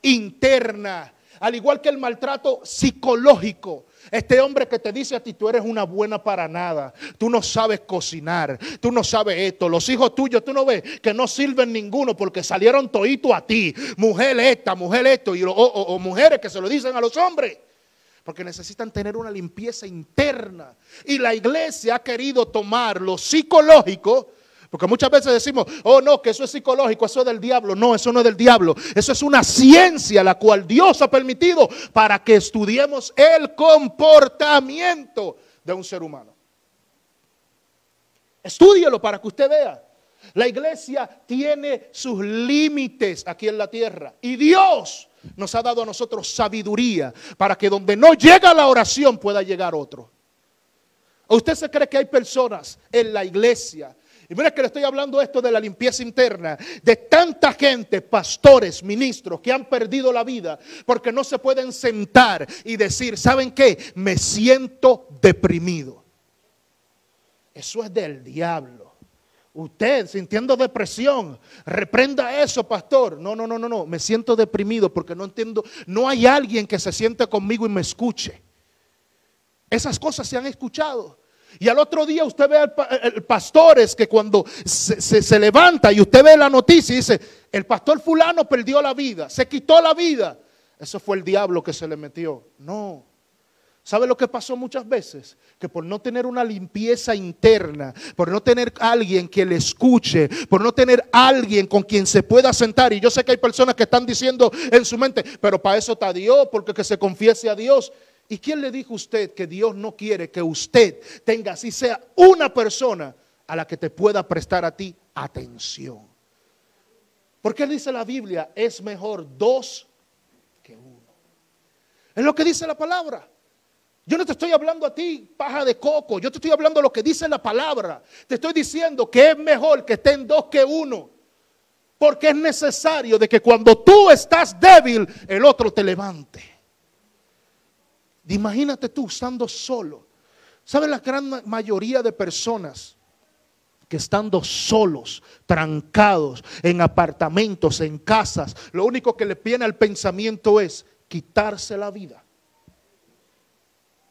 interna al igual que el maltrato psicológico. Este hombre que te dice a ti, tú eres una buena para nada, tú no sabes cocinar, tú no sabes esto, los hijos tuyos, tú no ves que no sirven ninguno porque salieron toditos a ti, mujer esta, mujer esto, y, o mujeres que se lo dicen a los hombres porque necesitan tener una limpieza interna. Y la iglesia ha querido tomar lo psicológico porque muchas veces decimos, oh no, que eso es psicológico, eso es del diablo. No, eso no es del diablo. Eso es una ciencia la cual Dios ha permitido para que estudiemos el comportamiento de un ser humano. Estúdielo para que usted vea. La iglesia tiene sus límites aquí en la tierra. Y Dios nos ha dado a nosotros sabiduría para que donde no llega la oración pueda llegar otro. ¿Usted se cree que hay personas en la iglesia y mira que le estoy hablando esto de la limpieza interna, de tanta gente, pastores, ministros, que han perdido la vida porque no se pueden sentar y decir, ¿saben qué? Me siento deprimido. Eso es del diablo. Usted sintiendo depresión, reprenda eso, pastor. No, no, no, no, no. Me siento deprimido porque no entiendo. No hay alguien que se siente conmigo y me escuche. Esas cosas se han escuchado. Y al otro día usted ve al pastores que cuando se, levanta y usted ve la noticia y dice, el pastor fulano perdió la vida, se quitó la vida. Eso fue el diablo que se le metió. No. ¿Sabe lo que pasó muchas veces? Que por no tener una limpieza interna, por no tener alguien que le escuche, por no tener alguien con quien se pueda sentar, y yo sé que hay personas que están diciendo en su mente, pero para eso está Dios, porque que se confiese a Dios. ¿Y quién le dijo a usted que Dios no quiere que usted tenga así sea una persona a la que te pueda prestar a ti atención? Porque dice la Biblia, es mejor dos que uno. Es lo que dice la palabra. Yo no te estoy hablando a ti paja de coco, yo te estoy hablando lo que dice la palabra. Te estoy diciendo que es mejor que estén dos que uno. Porque es necesario de que cuando tú estás débil, el otro te levante. Imagínate tú estando solo. ¿Sabes la gran mayoría de personas que estando solos, trancados en apartamentos, en casas, lo único que le viene al pensamiento es quitarse la vida?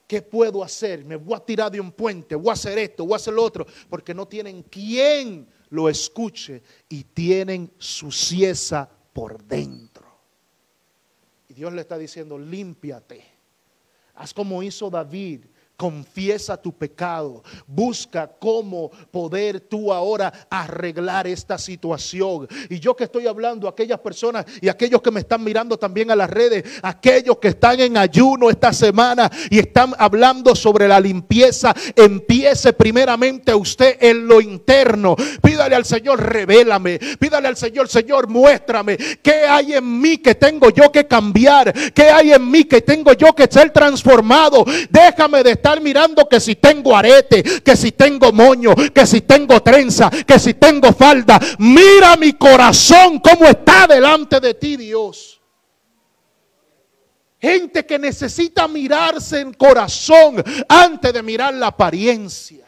¿Qué puedo hacer? Me voy a tirar de un puente, voy a hacer esto, voy a hacer lo otro, porque no tienen quien lo escuche y tienen su cieza por dentro. Y Dios le está diciendo, límpiate. Haz como hizo David Confiesa tu pecado. Busca cómo poder tú ahora arreglar esta situación. Y yo que estoy hablando a aquellas personas y aquellos que me están mirando también a las redes, aquellos que están en ayuno esta semana y están hablando sobre la limpieza, empiece primeramente usted en lo interno. Pídale al Señor, revélame. Pídale al Señor, Señor, muéstrame qué hay en mí que tengo yo que cambiar, qué hay en mí que tengo yo que ser transformado. Déjame de estar mirando que si tengo arete, que si tengo moño, que si tengo trenza, que si tengo falda. Mira mi corazón como está delante de ti, Dios. Gente que necesita mirarse en corazón antes de mirar la apariencia.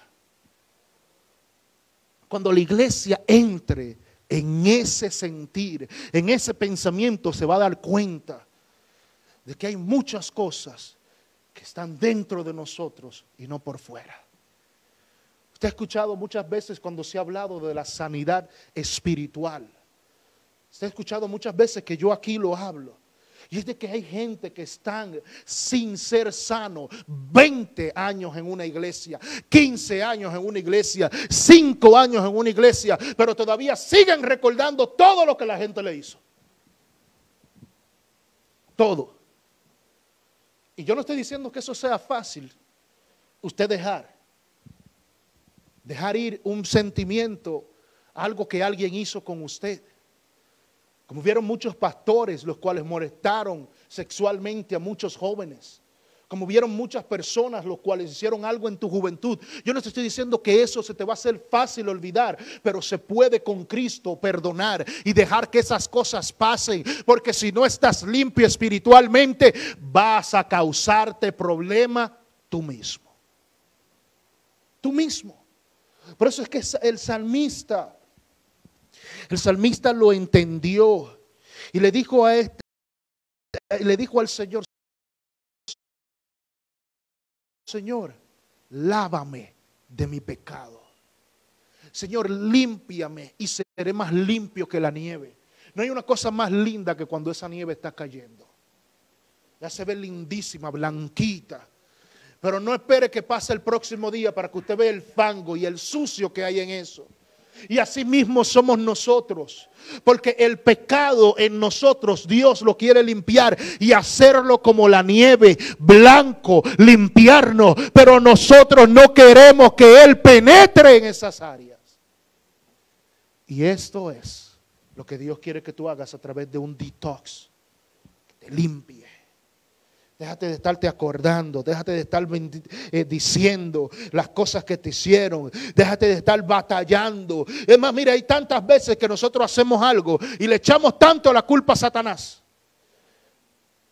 Cuando la iglesia entre en ese sentir, en ese pensamiento, se va a dar cuenta de que hay muchas cosas que están dentro de nosotros y no por fuera. Usted ha escuchado muchas veces cuando se ha hablado de la sanidad espiritual. Usted ha escuchado muchas veces que yo aquí lo hablo. Y es de que hay gente que están sin ser sano 20 años en una iglesia, 15 años en una iglesia, 5 años en una iglesia, pero todavía siguen recordando todo lo que la gente le hizo. Todo. Y yo no estoy diciendo que eso sea fácil. Usted dejar. Dejar ir un sentimiento, algo que alguien hizo con usted. Como vieron muchos pastores los cuales molestaron sexualmente a muchos jóvenes como vieron muchas personas los cuales hicieron algo en tu juventud. Yo no te estoy diciendo que eso se te va a hacer fácil olvidar, pero se puede con Cristo perdonar y dejar que esas cosas pasen, porque si no estás limpio espiritualmente, vas a causarte problema tú mismo. Tú mismo. Por eso es que el salmista, el salmista lo entendió y le dijo a este, le dijo al Señor, Señor, lávame de mi pecado. Señor, límpiame y seré más limpio que la nieve. No hay una cosa más linda que cuando esa nieve está cayendo. Ya se ve lindísima, blanquita. Pero no espere que pase el próximo día para que usted vea el fango y el sucio que hay en eso. Y así mismo somos nosotros. Porque el pecado en nosotros Dios lo quiere limpiar y hacerlo como la nieve, blanco, limpiarnos. Pero nosotros no queremos que Él penetre en esas áreas. Y esto es lo que Dios quiere que tú hagas a través de un detox. Que te limpie Déjate de estarte acordando, déjate de estar eh, diciendo las cosas que te hicieron, déjate de estar batallando. Es más, mira, hay tantas veces que nosotros hacemos algo y le echamos tanto la culpa a Satanás.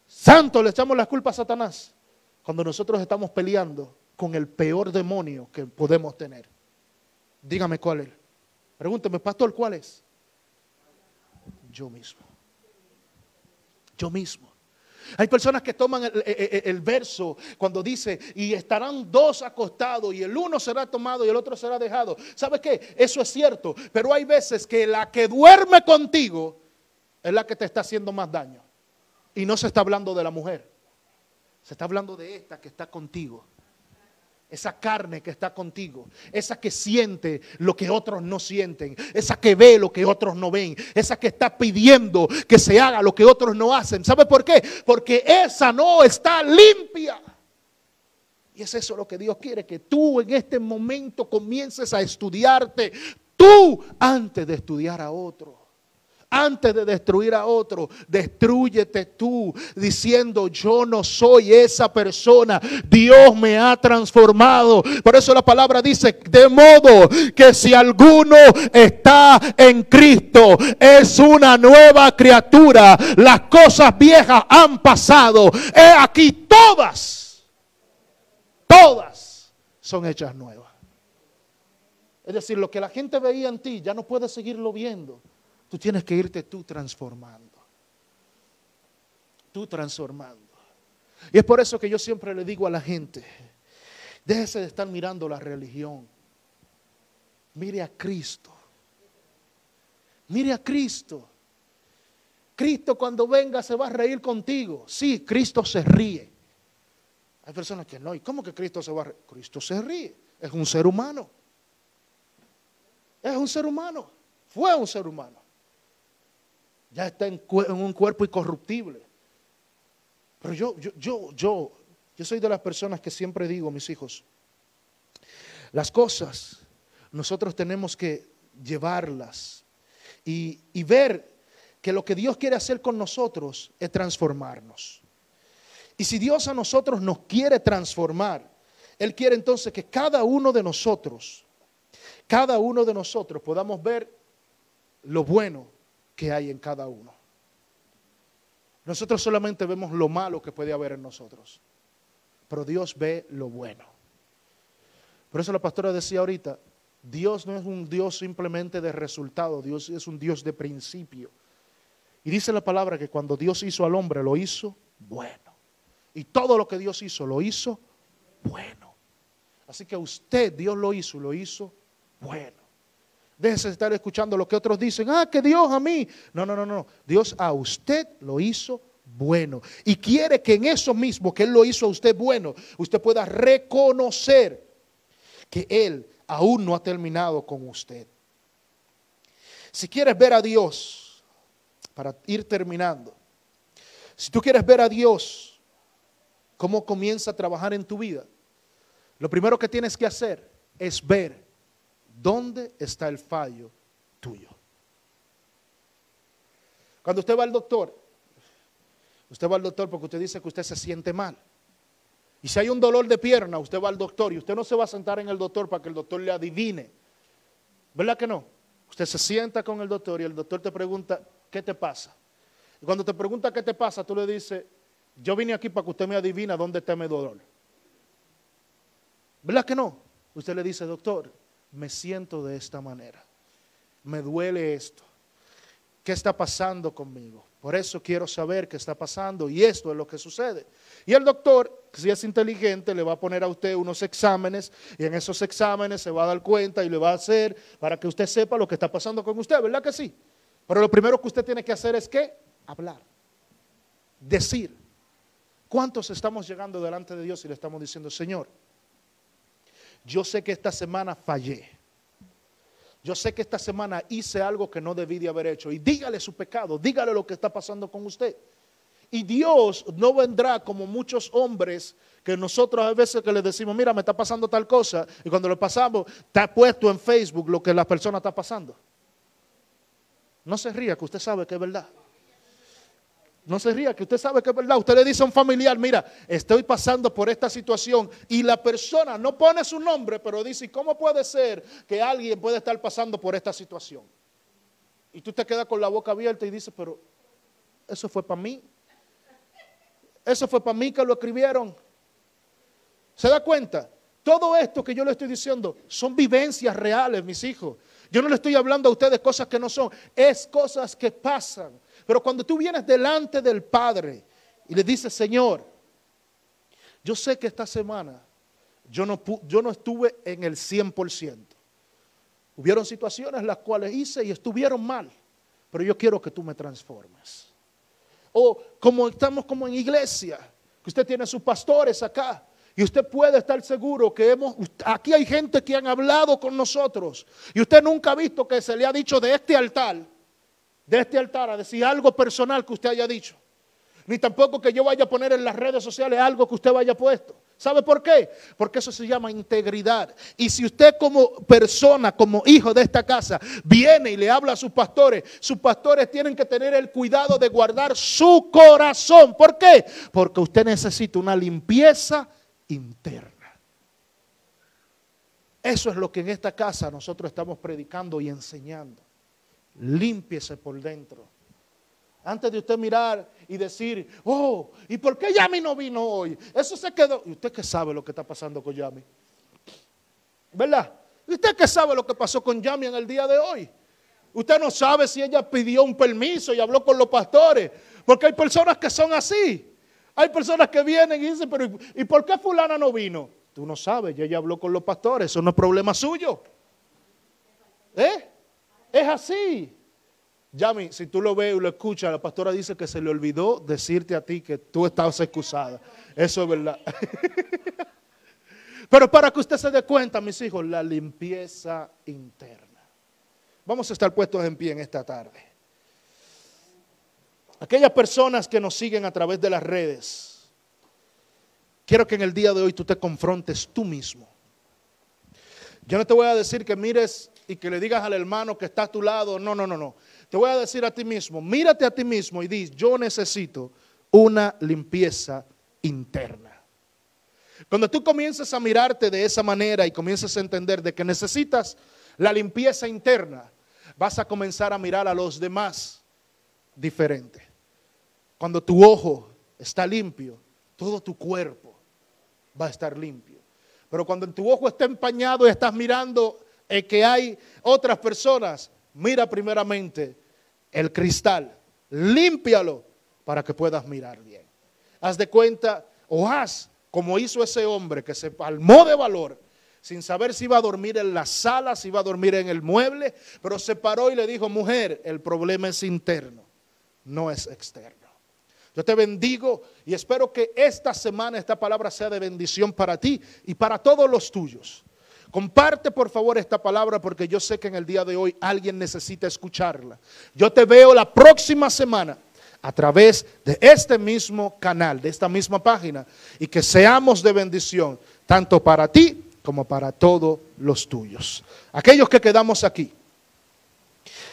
Santo, le echamos la culpa a Satanás cuando nosotros estamos peleando con el peor demonio que podemos tener. Dígame cuál es. Pregúnteme, pastor, ¿cuál es? Yo mismo. Yo mismo. Hay personas que toman el, verso cuando dice, y estarán dos acostados y el uno será tomado y el otro será dejado. ¿Sabes qué? Eso es cierto, pero hay veces que la que duerme contigo es la que te está haciendo más daño. Y no se está hablando de la mujer, Se está hablando de esta que está contigo. Esa carne que está contigo, esa que siente lo que otros no sienten, esa que ve lo que otros no ven, esa que está pidiendo que se haga lo que otros no hacen. ¿Sabe por qué? Porque esa no está limpia. Y es eso lo que Dios quiere, que tú en este momento comiences a estudiarte tú antes de estudiar a otro. Antes de destruir a otro, destruyete tú diciendo, yo no soy esa persona, Dios me ha transformado. Por eso la palabra dice, de modo que si alguno está en Cristo, es una nueva criatura, las cosas viejas han pasado, he aquí todas, todas son hechas nuevas. Es decir, lo que la gente veía en ti ya no puede seguirlo viendo Tú tienes que irte tú transformando. Tú transformando. Y es por eso que yo siempre le digo a la gente, déjese de estar mirando la religión. Mire a Cristo. Mire a Cristo. Cristo cuando venga se va a reír contigo. Sí, Cristo se ríe. Hay personas que no. ¿Y cómo que Cristo se va a reír? Cristo se ríe. Es un ser humano. Es un ser humano. Fue un ser humano ya está en, un cuerpo incorruptible. Pero yo, yo, yo, yo, soy de las personas que siempre digo, mis hijos, las cosas nosotros tenemos que llevarlas y, y ver que lo que Dios quiere hacer con nosotros es transformarnos. Y si Dios a nosotros nos quiere transformar, Él quiere entonces que cada uno de nosotros, cada uno de nosotros podamos ver lo bueno que hay en cada uno. Nosotros solamente vemos lo malo que puede haber en nosotros, pero Dios ve lo bueno. Por eso la pastora decía ahorita, Dios no es un Dios simplemente de resultado, Dios es un Dios de principio. Y dice la palabra que cuando Dios hizo al hombre, lo hizo bueno. Y todo lo que Dios hizo, lo hizo bueno. Así que usted, Dios lo hizo, lo hizo bueno. Déjese estar escuchando lo que otros dicen. Ah, que Dios a mí. No, no, no, no. Dios a usted lo hizo bueno. Y quiere que en eso mismo que Él lo hizo a usted bueno, usted pueda reconocer que Él aún no ha terminado con usted. Si quieres ver a Dios, para ir terminando, si tú quieres ver a Dios, cómo comienza a trabajar en tu vida, lo primero que tienes que hacer es ver ¿Dónde está el fallo tuyo? Cuando usted va al doctor, usted va al doctor porque usted dice que usted se siente mal. Y si hay un dolor de pierna, usted va al doctor y usted no se va a sentar en el doctor para que el doctor le adivine. ¿Verdad que no? Usted se sienta con el doctor y el doctor te pregunta, ¿qué te pasa? Y cuando te pregunta qué te pasa, tú le dices, yo vine aquí para que usted me adivina dónde está mi dolor. ¿Verdad que no? Usted le dice, doctor, me siento de esta manera. Me duele esto. ¿Qué está pasando conmigo? Por eso quiero saber qué está pasando y esto es lo que sucede. Y el doctor, si es inteligente, le va a poner a usted unos exámenes y en esos exámenes se va a dar cuenta y le va a hacer para que usted sepa lo que está pasando con usted, ¿verdad que sí? Pero lo primero que usted tiene que hacer es que hablar, decir. ¿Cuántos estamos llegando delante de Dios y le estamos diciendo, Señor, yo sé que esta semana fallé. Yo sé que esta semana hice algo que no debí de haber hecho. Y dígale su pecado, dígale lo que está pasando con usted. Y Dios no vendrá como muchos hombres que nosotros a veces que le decimos, mira, me está pasando tal cosa. Y cuando lo pasamos, está puesto en Facebook lo que la persona está pasando. No se ría, que usted sabe que es verdad. No se ría, que usted sabe que es verdad. Usted le dice a un familiar, mira, estoy pasando por esta situación y la persona no pone su nombre, pero dice, ¿cómo puede ser que alguien puede estar pasando por esta situación? Y tú te quedas con la boca abierta y dices, pero eso fue para mí. Eso fue para mí que lo escribieron. ¿Se da cuenta? Todo esto que yo le estoy diciendo son vivencias reales, mis hijos. Yo no le estoy hablando a ustedes cosas que no son, es cosas que pasan. Pero cuando tú vienes delante del Padre y le dices, Señor, yo sé que esta semana yo no, estuve en el 100%. Hubieron situaciones las cuales hice y estuvieron mal, pero yo quiero que tú me transformes. O como estamos como en iglesia, que usted tiene sus pastores acá. Y usted puede estar seguro que hemos, aquí hay gente que han hablado con nosotros. Y usted nunca ha visto que se le ha dicho de este altar, de este altar, a decir algo personal que usted haya dicho. Ni tampoco que yo vaya a poner en las redes sociales algo que usted vaya puesto. ¿Sabe por qué? Porque eso se llama integridad. Y si usted como persona, como hijo de esta casa, viene y le habla a sus pastores, sus pastores tienen que tener el cuidado de guardar su corazón. ¿Por qué? Porque usted necesita una limpieza interna. Eso es lo que en esta casa nosotros estamos predicando y enseñando. Límpiese por dentro. Antes de usted mirar y decir, oh, ¿y por qué Yami no vino hoy? Eso se quedó. ¿Y usted qué sabe lo que está pasando con Yami? ¿Verdad? ¿Y usted qué sabe lo que pasó con Yami en el día de hoy? Usted no sabe si ella pidió un permiso y habló con los pastores. Porque hay personas que son así. Hay personas que vienen y dicen, pero ¿y por qué fulana no vino? Tú no sabes, ella habló con los pastores, eso no es problema suyo. ¿Eh? Es así. Yami, si tú lo ves y lo escuchas, la pastora dice que se le olvidó decirte a ti que tú estabas excusada. Eso es verdad. [laughs] Pero para que usted se dé cuenta, mis hijos, la limpieza interna. Vamos a estar puestos en pie en esta tarde. Aquellas personas que nos siguen a través de las redes, quiero que en el día de hoy tú te confrontes tú mismo. Yo no te voy a decir que mires y que le digas al hermano que está a tu lado. No, no, no, no. Te voy a decir a ti mismo, mírate a ti mismo y di, yo necesito una limpieza interna. Cuando tú comiences a mirarte de esa manera y comiences a entender de que necesitas la limpieza interna, vas a comenzar a mirar a los demás diferente. Cuando tu ojo está limpio, todo tu cuerpo va a estar limpio. Pero cuando tu ojo está empañado y estás mirando el que hay otras personas, mira primeramente el cristal, límpialo para que puedas mirar bien. Haz de cuenta o haz como hizo ese hombre que se palmó de valor sin saber si iba a dormir en la sala, si iba a dormir en el mueble, pero se paró y le dijo, mujer, el problema es interno, no es externo. Yo te bendigo y espero que esta semana esta palabra sea de bendición para ti y para todos los tuyos. Comparte por favor esta palabra porque yo sé que en el día de hoy alguien necesita escucharla. Yo te veo la próxima semana a través de este mismo canal, de esta misma página, y que seamos de bendición, tanto para ti como para todos los tuyos. Aquellos que quedamos aquí,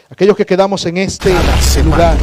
aquellos que quedamos en este lugar.